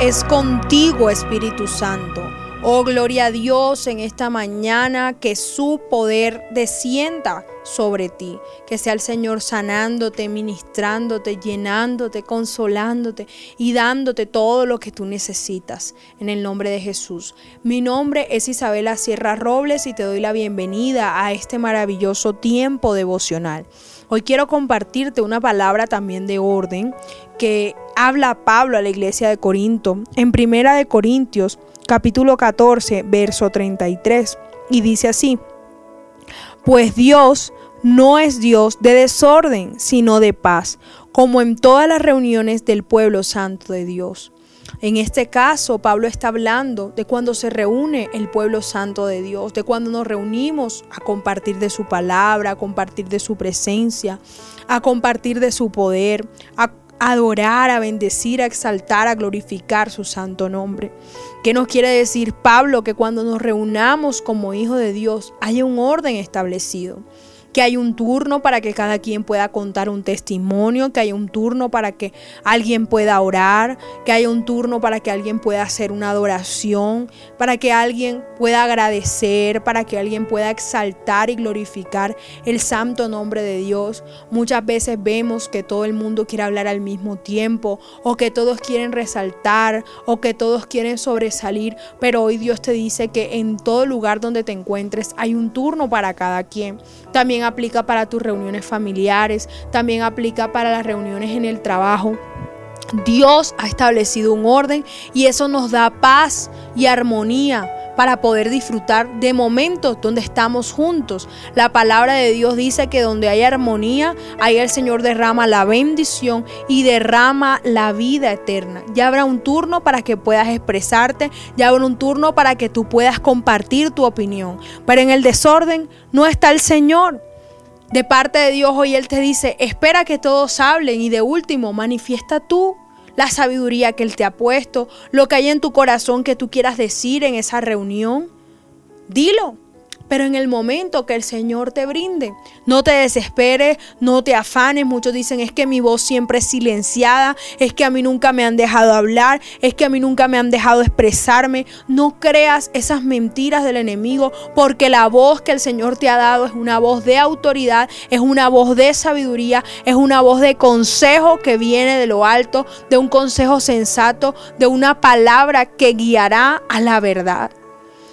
es contigo, Espíritu Santo. Oh, gloria a Dios en esta mañana, que su poder descienda sobre ti, que sea el Señor sanándote, ministrándote, llenándote, consolándote y dándote todo lo que tú necesitas en el nombre de Jesús. Mi nombre es Isabela Sierra Robles y te doy la bienvenida a este maravilloso tiempo devocional. Hoy quiero compartirte una palabra también de orden que habla Pablo a la iglesia de Corinto en Primera de Corintios capítulo 14, verso 33, y dice así, pues Dios no es Dios de desorden, sino de paz, como en todas las reuniones del pueblo santo de Dios. En este caso, Pablo está hablando de cuando se reúne el pueblo santo de Dios, de cuando nos reunimos a compartir de su palabra, a compartir de su presencia, a compartir de su poder, a adorar, a bendecir, a exaltar, a glorificar su santo nombre. ¿Qué nos quiere decir Pablo? Que cuando nos reunamos como hijos de Dios haya un orden establecido que hay un turno para que cada quien pueda contar un testimonio, que hay un turno para que alguien pueda orar, que haya un turno para que alguien pueda hacer una adoración, para que alguien pueda agradecer, para que alguien pueda exaltar y glorificar el santo nombre de Dios. Muchas veces vemos que todo el mundo quiere hablar al mismo tiempo o que todos quieren resaltar o que todos quieren sobresalir, pero hoy Dios te dice que en todo lugar donde te encuentres hay un turno para cada quien. También aplica para tus reuniones familiares, también aplica para las reuniones en el trabajo. Dios ha establecido un orden y eso nos da paz y armonía para poder disfrutar de momentos donde estamos juntos. La palabra de Dios dice que donde hay armonía, ahí el Señor derrama la bendición y derrama la vida eterna. Ya habrá un turno para que puedas expresarte, ya habrá un turno para que tú puedas compartir tu opinión. Pero en el desorden no está el Señor de parte de Dios hoy Él te dice, espera que todos hablen y de último, manifiesta tú la sabiduría que Él te ha puesto, lo que hay en tu corazón que tú quieras decir en esa reunión. Dilo, pero en el momento que el Señor te brinde. No te desesperes, no te afanes. Muchos dicen es que mi voz siempre es silenciada, es que a mí nunca me han dejado hablar, es que a mí nunca me han dejado expresarme. No creas esas mentiras del enemigo porque la voz que el Señor te ha dado es una voz de autoridad, es una voz de sabiduría, es una voz de consejo que viene de lo alto, de un consejo sensato, de una palabra que guiará a la verdad.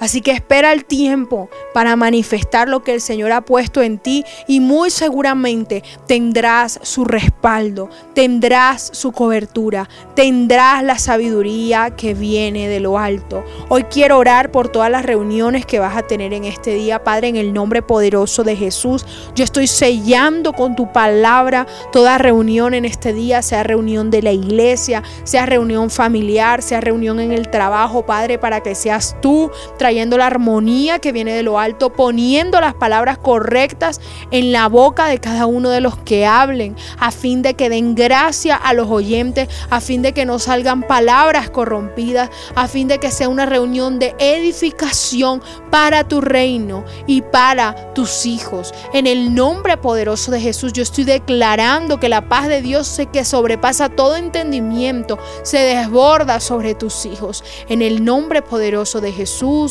Así que espera el tiempo para manifestar lo que el Señor ha puesto en ti y muy seguramente tendrás su respaldo, tendrás su cobertura, tendrás la sabiduría que viene de lo alto. Hoy quiero orar por todas las reuniones que vas a tener en este día, Padre, en el nombre poderoso de Jesús. Yo estoy sellando con tu palabra toda reunión en este día, sea reunión de la iglesia, sea reunión familiar, sea reunión en el trabajo, Padre, para que seas tú trayendo la armonía que viene de lo alto, poniendo las palabras correctas en la boca de cada uno de los que hablen, a fin de que den gracia a los oyentes, a fin de que no salgan palabras corrompidas, a fin de que sea una reunión de edificación para tu reino y para tus hijos. En el nombre poderoso de Jesús, yo estoy declarando que la paz de Dios que sobrepasa todo entendimiento, se desborda sobre tus hijos. En el nombre poderoso de